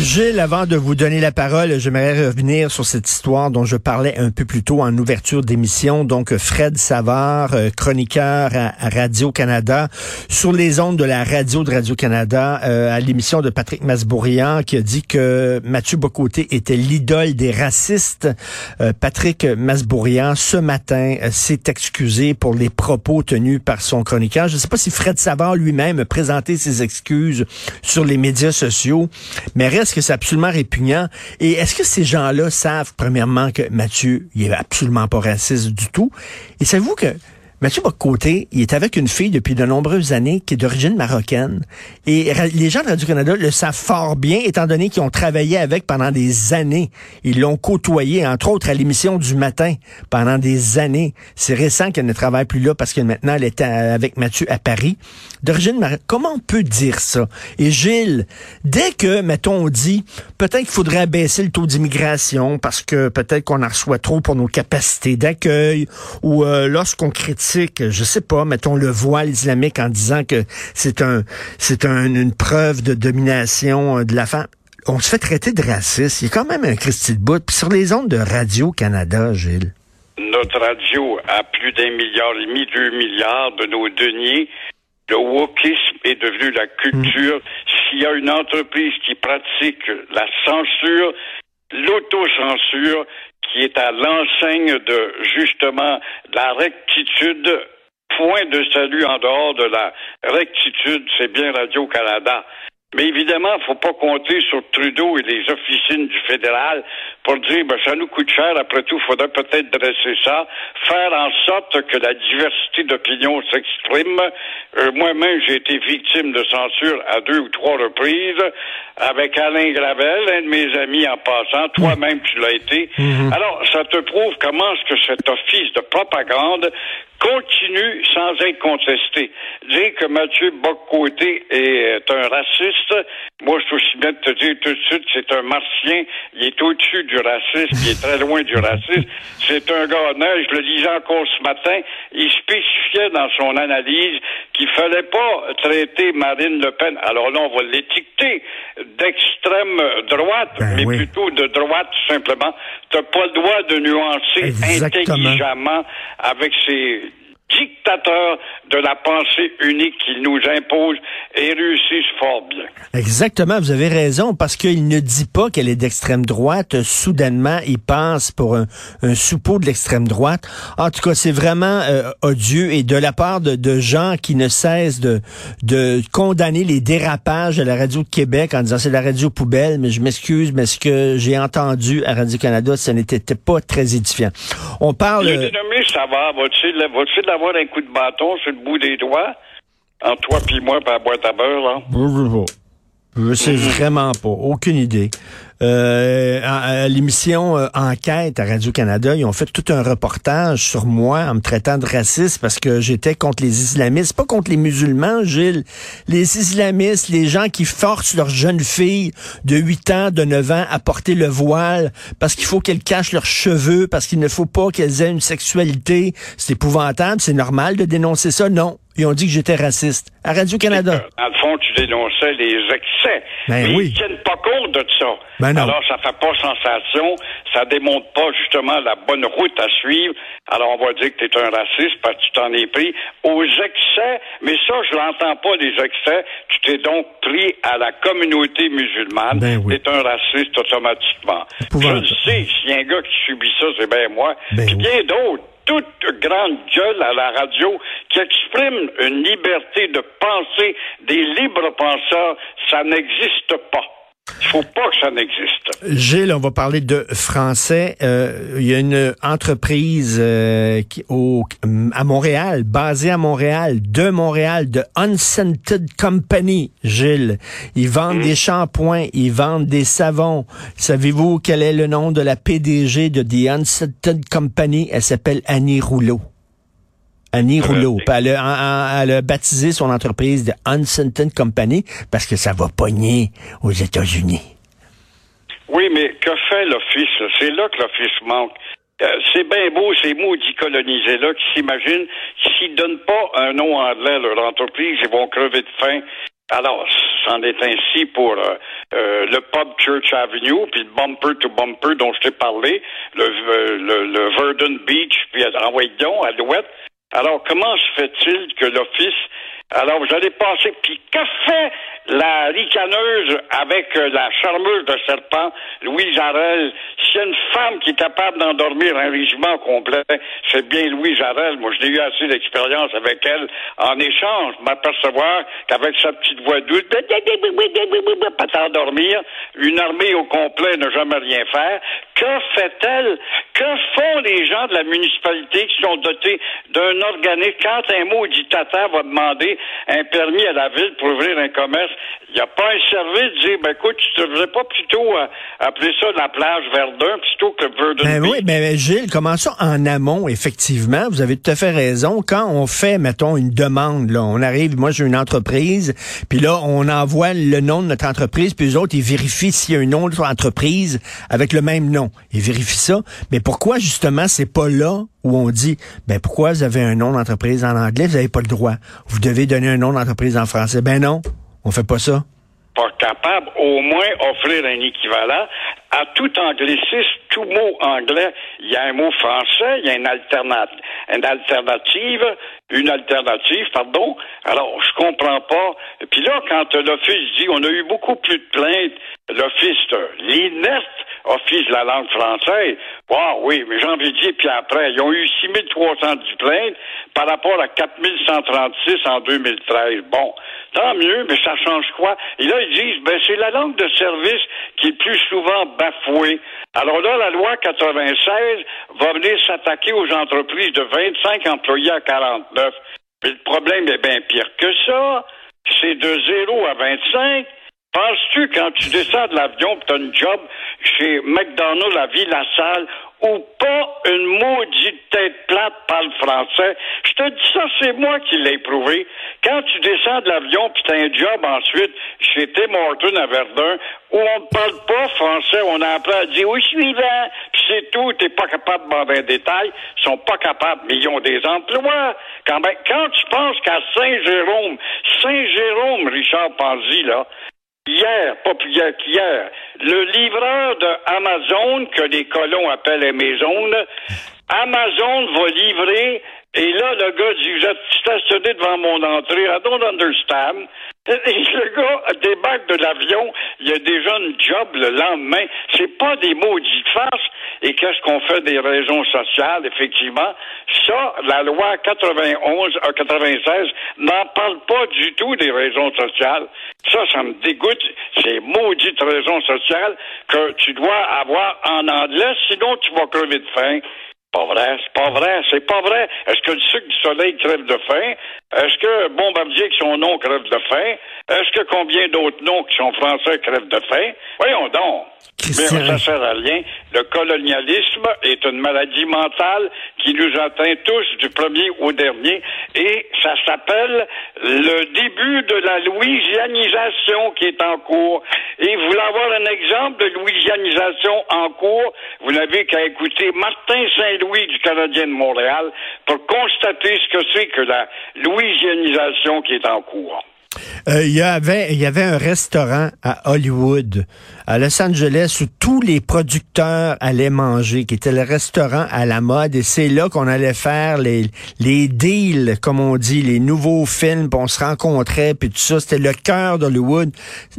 Gilles, avant de vous donner la parole, j'aimerais revenir sur cette histoire dont je parlais un peu plus tôt en ouverture d'émission. Donc, Fred Savard, euh, chroniqueur à, Radio-Canada, sur les ondes de la radio de Radio-Canada, euh, à l'émission de Patrick Masbourian, qui a dit que Mathieu Bocoté était l'idole des racistes. Euh, Patrick Masbourian, ce matin, s'est excusé pour les propos tenus par son chroniqueur. Je ne sais pas si Fred Savard lui-même a présenté ses excuses sur les médias sociaux, mais reste que c'est absolument répugnant? Et est-ce que ces gens-là savent, premièrement, que Mathieu, il est absolument pas raciste du tout? Et savez-vous que Mathieu Bocoté, il est avec une fille depuis de nombreuses années qui est d'origine marocaine. Et les gens de Radio-Canada le savent fort bien, étant donné qu'ils ont travaillé avec pendant des années. Ils l'ont côtoyé, entre autres, à l'émission du matin pendant des années. C'est récent qu'elle ne travaille plus là parce que maintenant, elle est avec Mathieu à Paris. D'origine marocaine. Comment on peut dire ça? Et Gilles, dès que, mettons, on dit, peut-être qu'il faudrait baisser le taux d'immigration parce que peut-être qu'on en reçoit trop pour nos capacités d'accueil ou euh, lorsqu'on critique je sais pas, mettons le voile islamique en disant que c'est un, c'est une preuve de domination euh, de la femme. On se fait traiter de raciste. Il y a quand même un Christy de bout. Puis sur les ondes de Radio-Canada, Gilles. Notre radio a plus d'un milliard et demi, deux milliards de nos deniers. Le wokisme est devenu la culture. S'il y a une entreprise qui pratique la censure, l'autocensure, qui est à l'enseigne de justement la rectitude. Point de salut en dehors de la rectitude, c'est bien Radio-Canada. Mais évidemment, faut pas compter sur Trudeau et les officines du fédéral pour dire ben, ça nous coûte cher, après tout, il faudrait peut-être dresser ça, faire en sorte que la diversité d'opinion s'exprime. Euh, moi-même, j'ai été victime de censure à deux ou trois reprises avec Alain Gravel, un de mes amis en passant. Toi-même, tu l'as été. Mm-hmm. Alors, ça te prouve comment est-ce que cet office de propagande continue sans être contesté. Dire que Mathieu Bocoté est un raciste, moi je suis aussi bien de te dire tout de suite c'est un martien, il est au-dessus du racisme, il est très loin du racisme. C'est un gars honnête, je le disais encore ce matin, il spécifiait dans son analyse qu'il fallait pas traiter Marine Le Pen, alors là on va l'étiqueter d'extrême droite, ben mais plutôt de droite simplement. T'as pas le droit de nuancer intelligemment avec ses She dictateur de la pensée unique qu'il nous impose et réussissent fort bien. Exactement, vous avez raison, parce qu'il ne dit pas qu'elle est d'extrême droite. Soudainement, il passe pour un, un soupeau de l'extrême droite. En tout cas, c'est vraiment euh, odieux et de la part de, de, gens qui ne cessent de, de condamner les dérapages de la radio de Québec en disant c'est la radio poubelle, mais je m'excuse, mais ce que j'ai entendu à Radio-Canada, ce n'était pas très édifiant. On parle... Le dénommé, va-t-il coup de bâton sur le bout des doigts, entre toi puis moi, par la boîte à beurre, là? Je sais vraiment pas. Aucune idée. Euh, à, l'émission euh, Enquête à Radio-Canada, ils ont fait tout un reportage sur moi en me traitant de raciste parce que j'étais contre les islamistes, pas contre les musulmans, Gilles. Les islamistes, les gens qui forcent leurs jeunes filles de 8 ans, de 9 ans à porter le voile parce qu'il faut qu'elles cachent leurs cheveux, parce qu'il ne faut pas qu'elles aient une sexualité. C'est épouvantable, c'est normal de dénoncer ça. Non, ils ont dit que j'étais raciste. À Radio-Canada. Dans le fond, tu dénonçais les excès. Ben mais oui. ils tiennent pas compte de ça. Ben non. Alors, ça fait pas sensation. Ça démontre pas, justement, la bonne route à suivre. Alors, on va dire que tu es un raciste parce que tu t'en es pris aux excès. Mais ça, je l'entends pas, les excès. Tu t'es donc pris à la communauté musulmane. Ben oui. Tu es un raciste automatiquement. Je le sais, s'il y a un gars qui subit ça, c'est bien moi. Ben Puis oui. bien d'autres toute grande gueule à la radio qui exprime une liberté de penser des libres penseurs, ça n'existe pas. Il faut pas que ça n'existe. Gilles, on va parler de français. Euh, il y a une entreprise euh, qui, au, à Montréal, basée à Montréal, de Montréal, de Unscented Company, Gilles. Ils vendent des shampoings, ils vendent des savons. Savez-vous quel est le nom de la PDG de The Unscented Company? Elle s'appelle Annie Rouleau. Annie Rouleau. Puis Elle, a, elle baptisé son entreprise de Unscented Company parce que ça va pogner aux États-Unis. Oui, mais que fait l'Office? C'est là que l'Office manque. Euh, c'est bien beau, ces maudits colonisés-là qui s'imaginent s'ils donnent pas un nom anglais à leur entreprise, ils vont crever de faim. Alors, c'en est ainsi pour euh, euh, le pub Church Avenue, puis le bumper to bumper dont je t'ai parlé, le, le, le Verdun Beach, puis envoyé donc à l'ouest. Alors, comment se fait-il que l'Office alors, vous allez passer. Puis, que fait la ricaneuse avec euh, la charmeuse de serpent, Louise Arel? S'il y une femme qui est capable d'endormir un régiment complet, c'est bien Louise Arel. Moi, je n'ai eu assez d'expérience avec elle. En échange, m'apercevoir qu'avec sa petite voix douce, pas t'endormir, une armée au complet ne jamais rien faire. Que fait-elle? Que font les gens de la municipalité qui sont dotés d'un organisme? Quand un tata va demander un permis à la ville pour ouvrir un commerce? Il n'y a pas un service de dire, ben écoute, tu ne devrais pas plutôt euh, appeler ça la plage Verdun plutôt que Verdun ben Oui, mais Gilles, comment ça en amont, effectivement, vous avez tout à fait raison. Quand on fait, mettons, une demande, là, on arrive, moi j'ai une entreprise, puis là, on envoie le nom de notre entreprise, puis les autres, ils vérifient s'il y a une autre entreprise avec le même nom. Ils vérifient ça. Mais pourquoi, justement, c'est pas là où on dit, ben pourquoi vous avez un nom d'entreprise en anglais, vous n'avez pas le droit. Vous devez donner un nom d'entreprise en français. Ben non, on fait pas ça. Pas capable au moins offrir un équivalent à tout anglicisme, tout mot anglais, il y a un mot français, il y a une alternative, une alternative, une alternative, pardon. Alors, je comprends pas. Puis là, quand l'Office dit, on a eu beaucoup plus de plaintes, l'Office, l'INERT, Office de la langue française, wow, oui, mais janvier, puis après, ils ont eu 6310 plaintes par rapport à 4136 en 2013. Bon, tant mieux, mais ça change quoi? Et là, ils disent, ben, c'est la langue de service qui est plus souvent bafouée. Alors là, la loi 96 va venir s'attaquer aux entreprises de 25 employés à 49. Mais le problème est bien pire que ça. C'est de 0 à 25. Penses-tu, quand tu descends de l'avion que tu as une job chez McDonald's à Ville-la-Salle ou pas une maudite tête plate parle français. Je te dis ça, c'est moi qui l'ai prouvé. Quand tu descends de l'avion puis t'as un job ensuite chez Tim Horton à Verdun où on ne parle pas français, on a appris à dire oui suivant, puis c'est tout, t'es pas capable de demander un détail, ils sont pas capables, mais ils ont des emplois. Quand, ben, quand tu penses qu'à Saint-Jérôme, Saint-Jérôme, Richard Panzi, là, Hier, pas plus hier qu'hier, le livreur de Amazon, que les colons appellent Amazon, Amazon va livrer, et là, le gars dit, vous êtes stationné devant mon entrée, I don't understand. Et le gars débarque de l'avion, il y a déjà une job le lendemain. C'est pas des maudites farces. Et qu'est-ce qu'on fait des raisons sociales, effectivement? Ça, la loi 91, 96 euh, n'en parle pas du tout des raisons sociales. Ça, ça me dégoûte. Ces maudites raisons sociales que tu dois avoir en anglais, sinon tu vas crever de faim pas vrai, c'est pas vrai, c'est pas vrai. Est-ce que le sucre du soleil crève de faim? Est-ce que Bombardier, qui son nom, crève de faim? Est-ce que combien d'autres noms qui sont français crèvent de faim? Voyons donc. Mais ça sert à rien. Le colonialisme est une maladie mentale qui nous atteint tous du premier au dernier et ça s'appelle le début de la louisianisation qui est en cours. Et vous voulez avoir un exemple de louisianisation en cours, vous n'avez qu'à écouter Martin Saint-Louis du Canadien de Montréal pour constater ce que c'est que la louisianisation qui est en cours. Euh, il y avait il y avait un restaurant à Hollywood, à Los Angeles, où tous les producteurs allaient manger, qui était le restaurant à la mode, et c'est là qu'on allait faire les les deals, comme on dit, les nouveaux films, puis on se rencontrait, puis tout ça. C'était le cœur d'Hollywood.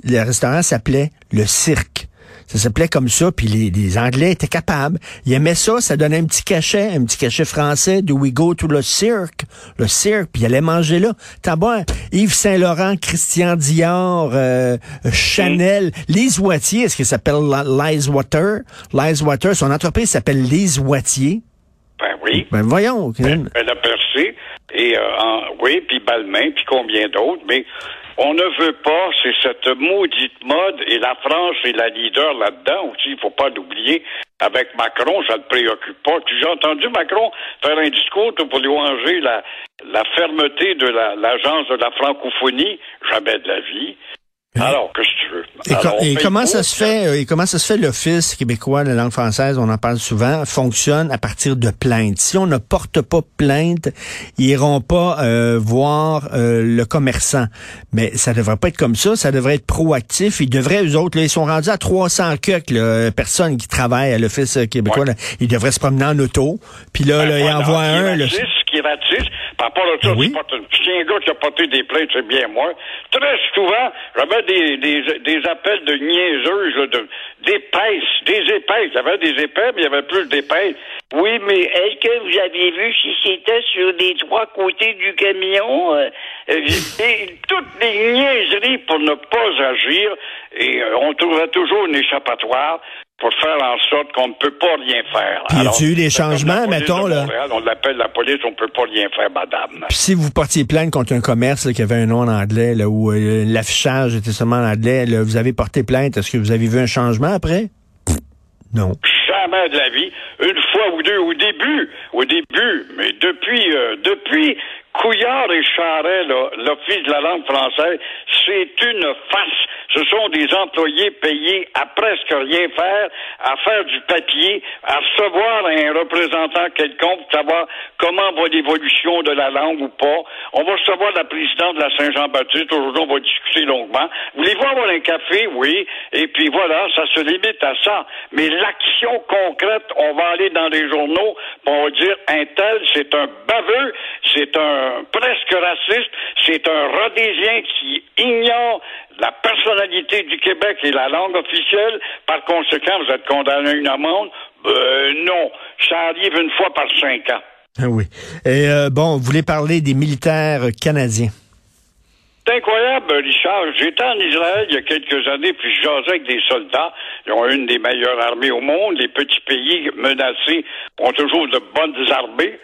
Le restaurant s'appelait le Cirque. Ça s'appelait comme ça, puis les, Anglais étaient capables. Ils aimaient ça, ça donnait un petit cachet, un petit cachet français, do we go to le cirque, le cirque, puis ils allaient manger là. T'as bon, Yves Saint-Laurent, Christian Dior, euh, Chanel, Lise Wattier, est-ce qu'il s'appelle Lise Water? Lise Water, son entreprise s'appelle Lise Wattier. Ben oui. Ben voyons. Ben, elle a percé. Et euh, en, oui, puis Balmain, puis combien d'autres, mais on ne veut pas, c'est cette maudite mode, et la France est la leader là-dedans aussi, il faut pas l'oublier. Avec Macron, ça ne préoccupe pas. As entendu Macron faire un discours pour louanger la fermeté de l'agence de la francophonie? Jamais de la vie. Alors, qu'est-ce que tu veux? Et, Alors, comment ça se fait euh, et comment ça se fait l'office québécois de la langue française, on en parle souvent, fonctionne à partir de plaintes. Si on ne porte pas plainte, ils iront pas euh, voir euh, le commerçant. Mais ça devrait pas être comme ça, ça devrait être proactif. Ils devraient eux autres, là, ils sont rendus à 300 queues, là, personnes qui travaillent à l'office québécois, Ouais. là. ils devraient se promener en auto. Puis là, Ben, là, ils envoient un. là. Qui est. Par rapport à ça, Ben oui. une- si un gars qui a porté des plaintes, c'est bien moi. Très souvent, j'avais des, des, des appels de niaiseuses, là, de, d'épaisses, des épaisses. Il y avait des épais, mais il y avait plus d'épaisses. Oui, mais est-ce que vous aviez vu si c'était sur les trois côtés du camion? Euh, euh, et toutes les niaiseries pour ne pas agir, et euh, on trouvait toujours un échappatoire pour faire en sorte qu'on ne peut pas rien faire. Puis y a-tu eu des changements, mettons, là? Montréal, On l'appelle la police, on peut pas rien faire, madame. Puis si vous portiez plainte contre un commerce là, qui avait un nom en anglais, là, où euh, l'affichage était seulement en anglais, là, vous avez porté plainte, est-ce que vous avez vu un changement après? Pff, Non. Jamais de la vie. Une fois ou deux au début, au début, mais depuis, euh, depuis Couillard et Charret, l'Office de la langue française, c'est une farce. Ce sont des employés payés à presque rien faire, à faire du papier, à recevoir un représentant quelconque pour savoir comment va l'évolution de la langue ou pas. On va recevoir la présidente de la Saint-Jean-Baptiste. Aujourd'hui, on va discuter longuement. Voulez-vous avoir un café? Oui. Et puis voilà, ça se limite à ça. Mais l'action concrète, on va aller dans les journaux, va dire un tel, c'est un baveux, c'est un presque raciste, c'est un rhodésien qui ignore la personnalité du Québec et la langue officielle. Par conséquent, vous êtes condamné à une amende? Euh, non. Ça arrive une fois par cinq ans. Ah oui. Et euh, bon, vous voulez parler des militaires canadiens. C'est incroyable, Richard. J'étais en Israël il y a quelques années, puis je jasais avec des soldats. Ils ont une des meilleures armées au monde. Les petits pays menacés ont toujours de bonnes armées.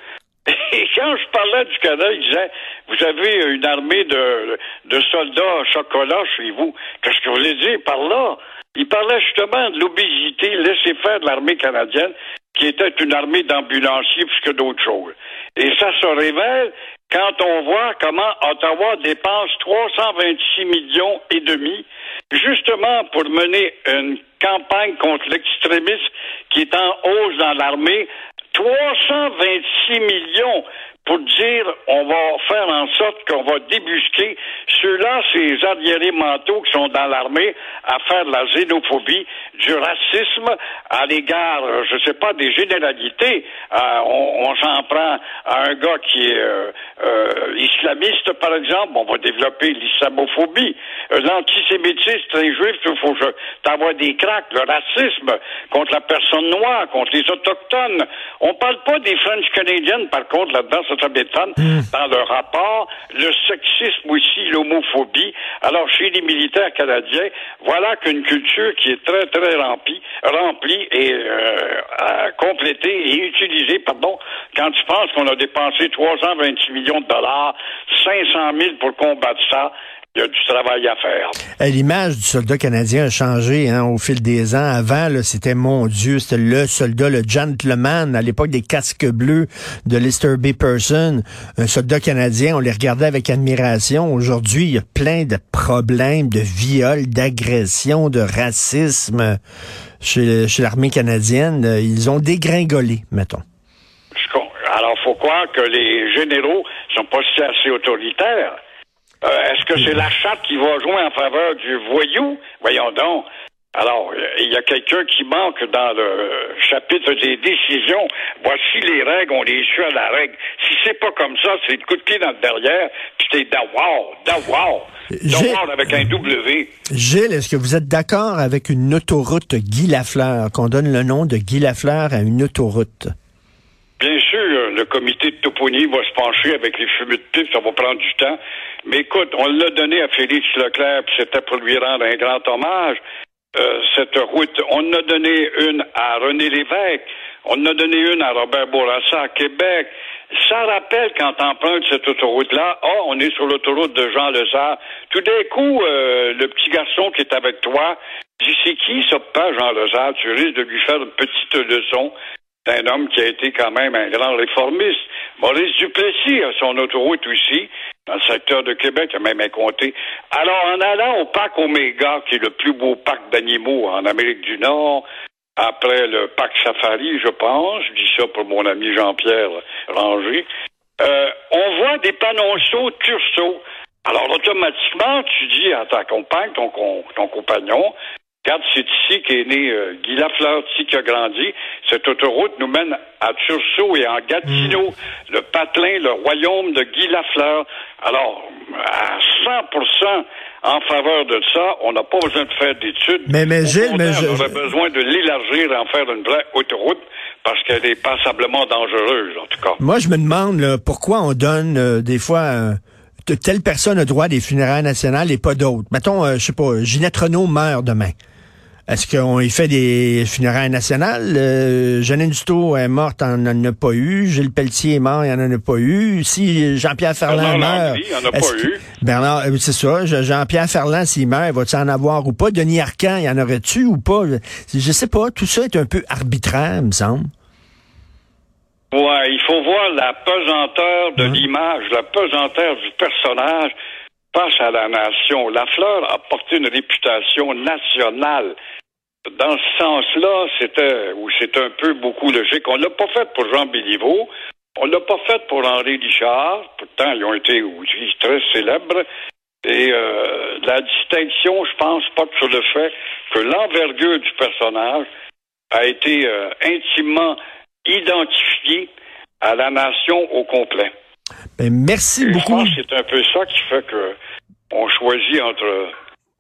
Et quand je parlais du Canada, ils disaient, vous avez une armée de, de soldats chocolat chez vous. Qu'est-ce que vous voulez dire par là? Il parlait justement de l'obésité laissée faire de l'armée canadienne, qui était une armée d'ambulanciers plus que d'autres choses. Et ça se révèle quand on voit comment Ottawa dépense 326 millions et demi justement pour mener une campagne contre l'extrémisme qui est en hausse dans l'armée. 326 millions pour dire on va faire en sorte qu'on va débusquer ceux-là, ces arriérés mentaux qui sont dans l'armée à faire de la xénophobie, du racisme à l'égard, euh, je sais pas, des généralités. Euh, on on s'en prend à un gars qui est euh, euh, islamiste, par exemple, on va développer l'islamophobie. Euh, L'antisémitisme, les juifs, il faut que des craques, le racisme contre la personne noire, contre les autochtones. On parle pas des French Canadiens, par contre, là-dedans, m'étonne, dans le rapport, le sexisme aussi, l'homophobie. Alors, chez les militaires canadiens, voilà qu'une culture qui est très, très remplie, remplie et euh, complétée et utilisée, pardon, quand tu penses qu'on a dépensé 326 millions de dollars, 500 000 pour combattre ça, il y a du travail à faire. Euh, L'image du soldat canadien a changé hein, au fil des ans. Avant, c'était mon Dieu, c'était le soldat, le gentleman, à l'époque des casques bleus de Lister B. Person. Un soldat canadien, on les regardait avec admiration. Aujourd'hui, il y a plein de problèmes de viol, d'agression, de racisme chez, chez l'armée canadienne. Ils ont dégringolé, mettons. Alors, faut croire que les généraux sont pas assez autoritaires. Euh, Est-ce que c'est la charte qui va jouer en faveur du voyou? Voyons donc. Alors, il y a quelqu'un qui manque dans le chapitre des décisions. Voici les règles, on les suit à la règle. Si c'est pas comme ça, c'est le coup de pied dans le derrière, puis c'est d'avoir, d'avoir. D'avoir avec un W. Gilles, est-ce que vous êtes d'accord avec une autoroute Guy Lafleur, qu'on donne le nom de Guy Lafleur à une autoroute? Bien sûr, le comité va se pencher avec les fumées de pipe, ça va prendre du temps. Mais écoute, on l'a donné à Félix Leclerc, puis c'était pour lui rendre un grand hommage. Euh, cette route, on a donné une à René Lévesque, on a donné une à Robert Bourassa à Québec. Ça rappelle quand t'empruntes cette autoroute-là, oh, on est sur l'autoroute de Jean Lezard. Tout d'un coup, euh, le petit garçon qui est avec toi dit, c'est qui ça, pas Jean Lezard? Tu risques de lui faire une petite leçon. C'est un homme qui a été quand même un grand réformiste. Maurice Duplessis a son autoroute aussi, dans le secteur de Québec, il a même un comté. Alors, en allant au parc Omega, qui est le plus beau parc d'animaux en Amérique du Nord, après le parc Safari, je pense, je dis ça pour mon ami Jean-Pierre Ranger, euh, on voit des panonceaux turceaux. Alors, automatiquement, tu dis à ta compagne, ton, ton compagnon, Regarde, c'est ici qu'est né euh, Guy Lafleur, ici qui a grandi. Cette autoroute nous mène à Tursault et en Gatineau, hmm. le patelin, le royaume de Guy Lafleur. Alors, à 100% en faveur de ça, on n'a pas besoin de faire d'études. Mais, mais Gilles, mais je... On aurait besoin de l'élargir et en faire une vraie autoroute parce qu'elle est passablement dangereuse, en tout cas. Moi, je me demande pourquoi on donne euh, des fois... Euh, telle personne a droit à des funérailles nationales et pas d'autres. Mettons, je sais pas, Ginette Renault meurt demain. Est-ce qu'on y fait des funérailles nationales? Euh, Duto est morte, on n'en a pas eu. Gilles Pelletier est mort, il n'y en a pas eu. Si Jean-Pierre Ferland meurt... il en a pas eu. Bernard, euh, c'est ça. Jean-Pierre Ferland, s'il meurt, va-t-il en avoir ou pas? Denis Arcan, il y en aurait-tu ou pas? Je sais pas. Tout ça est un peu arbitraire, me semble. Ouais, il faut voir la pesanteur de hein? l'image, la pesanteur du personnage face à la nation. La fleur a porté une réputation nationale dans ce sens-là, c'était ou c'est un peu beaucoup logique. On l'a pas fait pour Jean Béliveau, on l'a pas fait pour Henri Richard, pourtant ils ont été aussi très célèbres. Et euh, la distinction, je pense, pas sur le fait que l'envergure du personnage a été euh, intimement identifiée à la nation au complet. Ben, merci beaucoup. c'est un peu ça qui fait que on choisit entre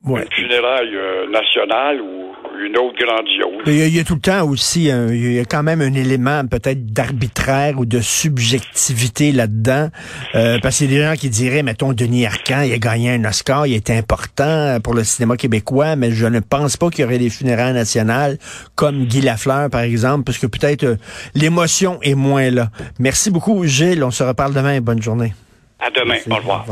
ouais. une funéraille euh, nationale ou une autre grandiose. Il y, a, tout le temps aussi, il y a quand même un élément peut-être d'arbitraire ou de subjectivité là-dedans, euh, parce qu'il y a des gens qui diraient, mettons, Denis Arcand, il a gagné un Oscar, il est important pour le cinéma québécois, mais je ne pense pas qu'il y aurait des funérailles nationales comme Guy Lafleur, par exemple, parce que peut-être euh, l'émotion est moins là. Merci beaucoup, Gilles. On se reparle demain. Bonne journée. À demain. Au revoir.